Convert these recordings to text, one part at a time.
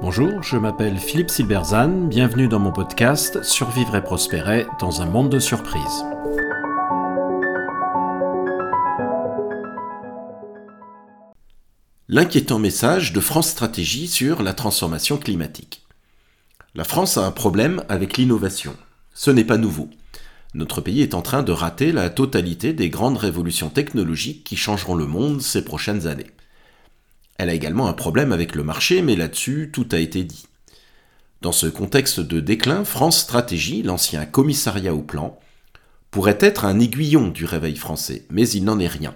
Bonjour, je m'appelle Philippe Silberzan, bienvenue dans mon podcast Survivre et prospérer dans un monde de surprises. L'inquiétant message de France Stratégie sur la transformation climatique. La France a un problème avec l'innovation. Ce n'est pas nouveau. Notre pays est en train de rater la totalité des grandes révolutions technologiques qui changeront le monde ces prochaines années. Elle a également un problème avec le marché, mais là-dessus, tout a été dit. Dans ce contexte de déclin, France Stratégie, l'ancien commissariat au plan, pourrait être un aiguillon du réveil français, mais il n'en est rien.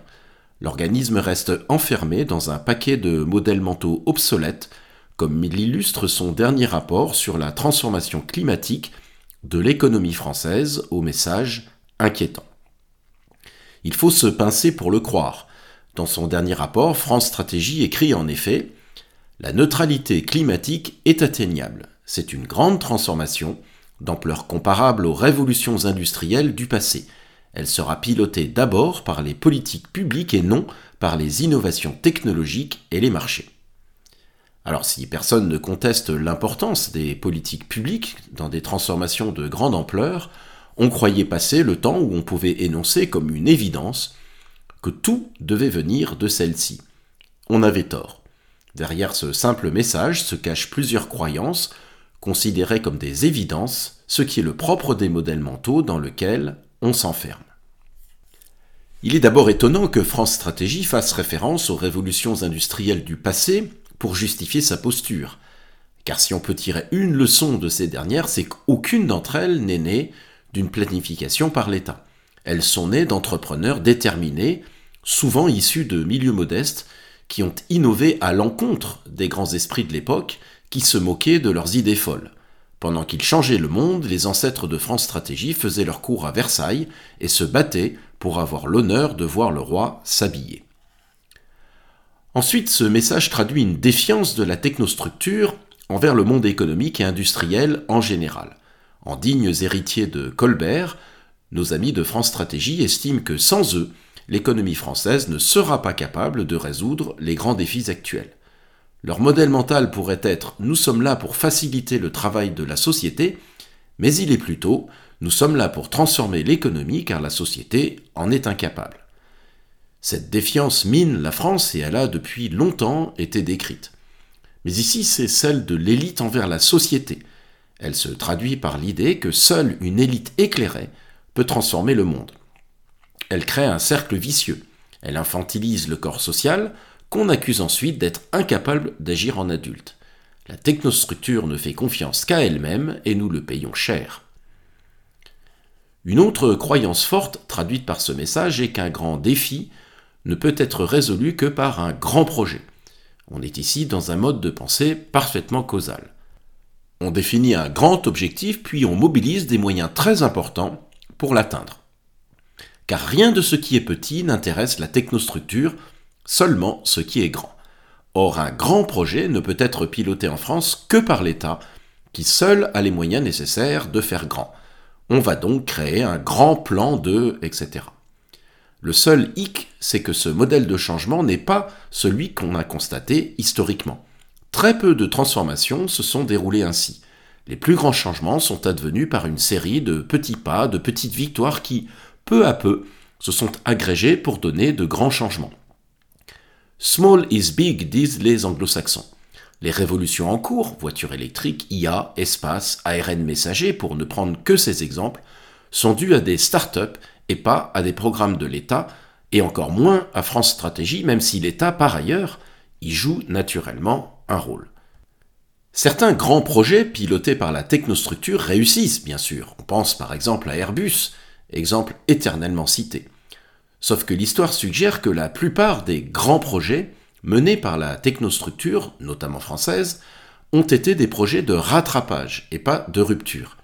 L'organisme reste enfermé dans un paquet de modèles mentaux obsolètes, comme l'illustre son dernier rapport sur la transformation climatique de l'économie française au message inquiétant. Il faut se pincer pour le croire. Dans son dernier rapport, France Stratégie écrit en effet La neutralité climatique est atteignable. C'est une grande transformation, d'ampleur comparable aux révolutions industrielles du passé. Elle sera pilotée d'abord par les politiques publiques et non par les innovations technologiques et les marchés. Alors si personne ne conteste l'importance des politiques publiques dans des transformations de grande ampleur, on croyait passer le temps où on pouvait énoncer comme une évidence que tout devait venir de celle-ci. On avait tort. Derrière ce simple message se cachent plusieurs croyances, considérées comme des évidences, ce qui est le propre des modèles mentaux dans lequel on s'enferme. Il est d'abord étonnant que France Stratégie fasse référence aux révolutions industrielles du passé pour justifier sa posture. Car si on peut tirer une leçon de ces dernières, c'est qu'aucune d'entre elles n'est née d'une planification par l'État. Elles sont nées d'entrepreneurs déterminés, souvent issus de milieux modestes, qui ont innové à l'encontre des grands esprits de l'époque qui se moquaient de leurs idées folles. Pendant qu'ils changeaient le monde, les ancêtres de France Stratégie faisaient leur cours à Versailles et se battaient pour avoir l'honneur de voir le roi s'habiller. Ensuite, ce message traduit une défiance de la technostructure envers le monde économique et industriel en général. En dignes héritiers de Colbert, nos amis de France Stratégie estiment que sans eux, l'économie française ne sera pas capable de résoudre les grands défis actuels. Leur modèle mental pourrait être nous sommes là pour faciliter le travail de la société, mais il est plutôt nous sommes là pour transformer l'économie car la société en est incapable. Cette défiance mine la France et elle a depuis longtemps été décrite. Mais ici, c'est celle de l'élite envers la société. Elle se traduit par l'idée que seule une élite éclairée peut transformer le monde. Elle crée un cercle vicieux. Elle infantilise le corps social, qu'on accuse ensuite d'être incapable d'agir en adulte. La technostructure ne fait confiance qu'à elle-même et nous le payons cher. Une autre croyance forte traduite par ce message est qu'un grand défi ne peut être résolu que par un grand projet. On est ici dans un mode de pensée parfaitement causal. On définit un grand objectif puis on mobilise des moyens très importants pour l'atteindre. Car rien de ce qui est petit n'intéresse la technostructure, seulement ce qui est grand. Or, un grand projet ne peut être piloté en France que par l'État, qui seul a les moyens nécessaires de faire grand. On va donc créer un grand plan de, etc. Le seul hic, c'est que ce modèle de changement n'est pas celui qu'on a constaté historiquement. Très peu de transformations se sont déroulées ainsi. Les plus grands changements sont advenus par une série de petits pas, de petites victoires qui, peu à peu, se sont agrégés pour donner de grands changements. Small is big, disent les anglo-saxons. Les révolutions en cours, voitures électriques, IA, espace, ARN messager, pour ne prendre que ces exemples, sont dues à des start-up et pas à des programmes de l'État, et encore moins à France Stratégie, même si l'État, par ailleurs, y joue naturellement un rôle. Certains grands projets pilotés par la technostructure réussissent, bien sûr. On pense par exemple à Airbus, exemple éternellement cité. Sauf que l'histoire suggère que la plupart des grands projets menés par la technostructure, notamment française, ont été des projets de rattrapage et pas de rupture.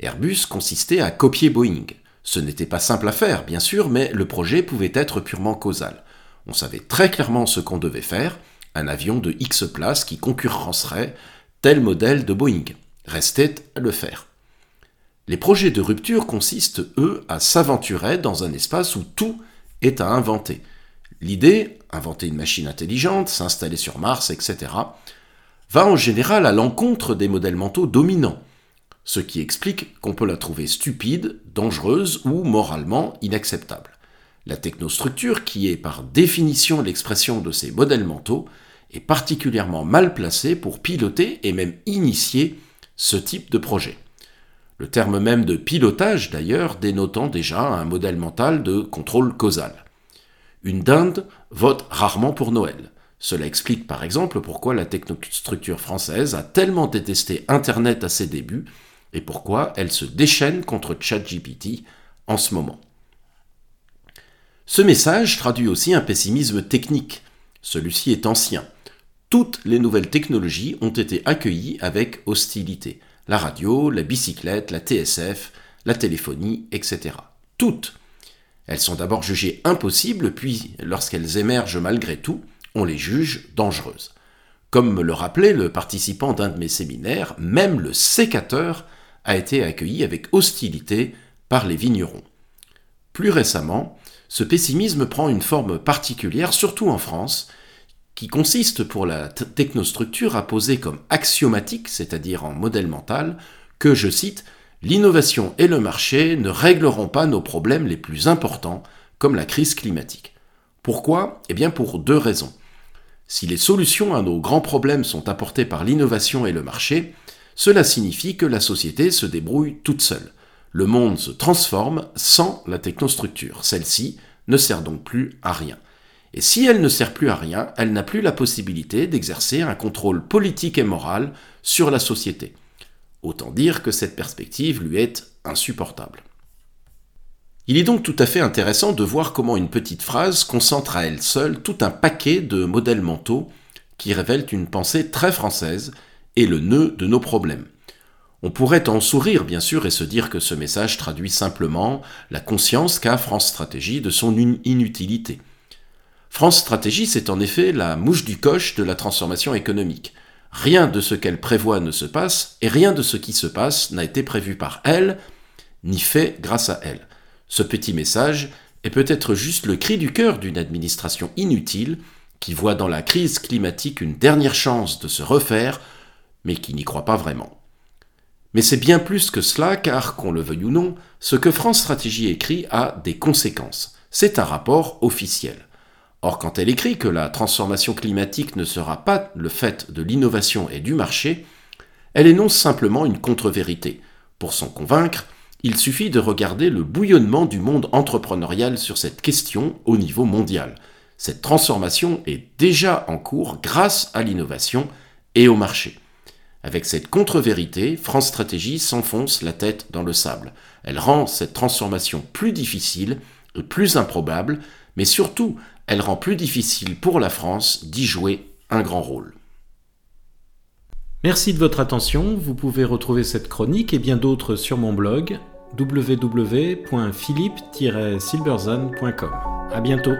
Airbus consistait à copier Boeing. Ce n'était pas simple à faire, bien sûr, mais le projet pouvait être purement causal. On savait très clairement ce qu'on devait faire, un avion de X places qui concurrencerait tel modèle de Boeing. Restait à le faire. Les projets de rupture consistent, eux, à s'aventurer dans un espace où tout est à inventer. L'idée, inventer une machine intelligente, s'installer sur Mars, etc., va en général à l'encontre des modèles mentaux dominants, ce qui explique qu'on peut la trouver stupide, dangereuse ou moralement inacceptable. La technostructure, qui est par définition l'expression de ces modèles mentaux, est particulièrement mal placée pour piloter et même initier ce type de projet. Le terme même de pilotage, d'ailleurs, dénotant déjà un modèle mental de contrôle causal. Une dinde vote rarement pour Noël. Cela explique par exemple pourquoi la technostructure française a tellement détesté Internet à ses débuts et pourquoi elle se déchaîne contre ChatGPT en ce moment. Ce message traduit aussi un pessimisme technique. Celui-ci est ancien. Toutes les nouvelles technologies ont été accueillies avec hostilité. La radio, la bicyclette, la TSF, la téléphonie, etc. Toutes. Elles sont d'abord jugées impossibles, puis, lorsqu'elles émergent malgré tout, on les juge dangereuses. Comme me le rappelait le participant d'un de mes séminaires, même le sécateur a été accueilli avec hostilité par les vignerons. Plus récemment, ce pessimisme prend une forme particulière, surtout en France, qui consiste pour la technostructure à poser comme axiomatique, c'est-à-dire en modèle mental, que, je cite, l'innovation et le marché ne régleront pas nos problèmes les plus importants, comme la crise climatique. Pourquoi? Eh bien pour deux raisons. Si les solutions à nos grands problèmes sont apportées par l'innovation et le marché, cela signifie que la société se débrouille toute seule. Le monde se transforme sans la technostructure. Celle-ci ne sert donc plus à rien. Et si elle ne sert plus à rien, elle n'a plus la possibilité d'exercer un contrôle politique et moral sur la société. Autant dire que cette perspective lui est insupportable. Il est donc tout à fait intéressant de voir comment une petite phrase concentre à elle seule tout un paquet de modèles mentaux qui révèlent une pensée très française et le nœud de nos problèmes. On pourrait en sourire bien sûr et se dire que ce message traduit simplement la conscience qu'a France Stratégie de son inutilité. France Stratégie, c'est en effet la mouche du coche de la transformation économique. Rien de ce qu'elle prévoit ne se passe, et rien de ce qui se passe n'a été prévu par elle, ni fait grâce à elle. Ce petit message est peut-être juste le cri du cœur d'une administration inutile qui voit dans la crise climatique une dernière chance de se refaire, mais qui n'y croit pas vraiment. Mais c'est bien plus que cela, car, qu'on le veuille ou non, ce que France Stratégie écrit a des conséquences. C'est un rapport officiel. Or, quand elle écrit que la transformation climatique ne sera pas le fait de l'innovation et du marché, elle énonce simplement une contre-vérité. Pour s'en convaincre, il suffit de regarder le bouillonnement du monde entrepreneurial sur cette question au niveau mondial. Cette transformation est déjà en cours grâce à l'innovation et au marché. Avec cette contre-vérité, France Stratégie s'enfonce la tête dans le sable. Elle rend cette transformation plus difficile et plus improbable, mais surtout, elle rend plus difficile pour la France d'y jouer un grand rôle. Merci de votre attention. Vous pouvez retrouver cette chronique et bien d'autres sur mon blog www.philippe-silberzone.com. À bientôt.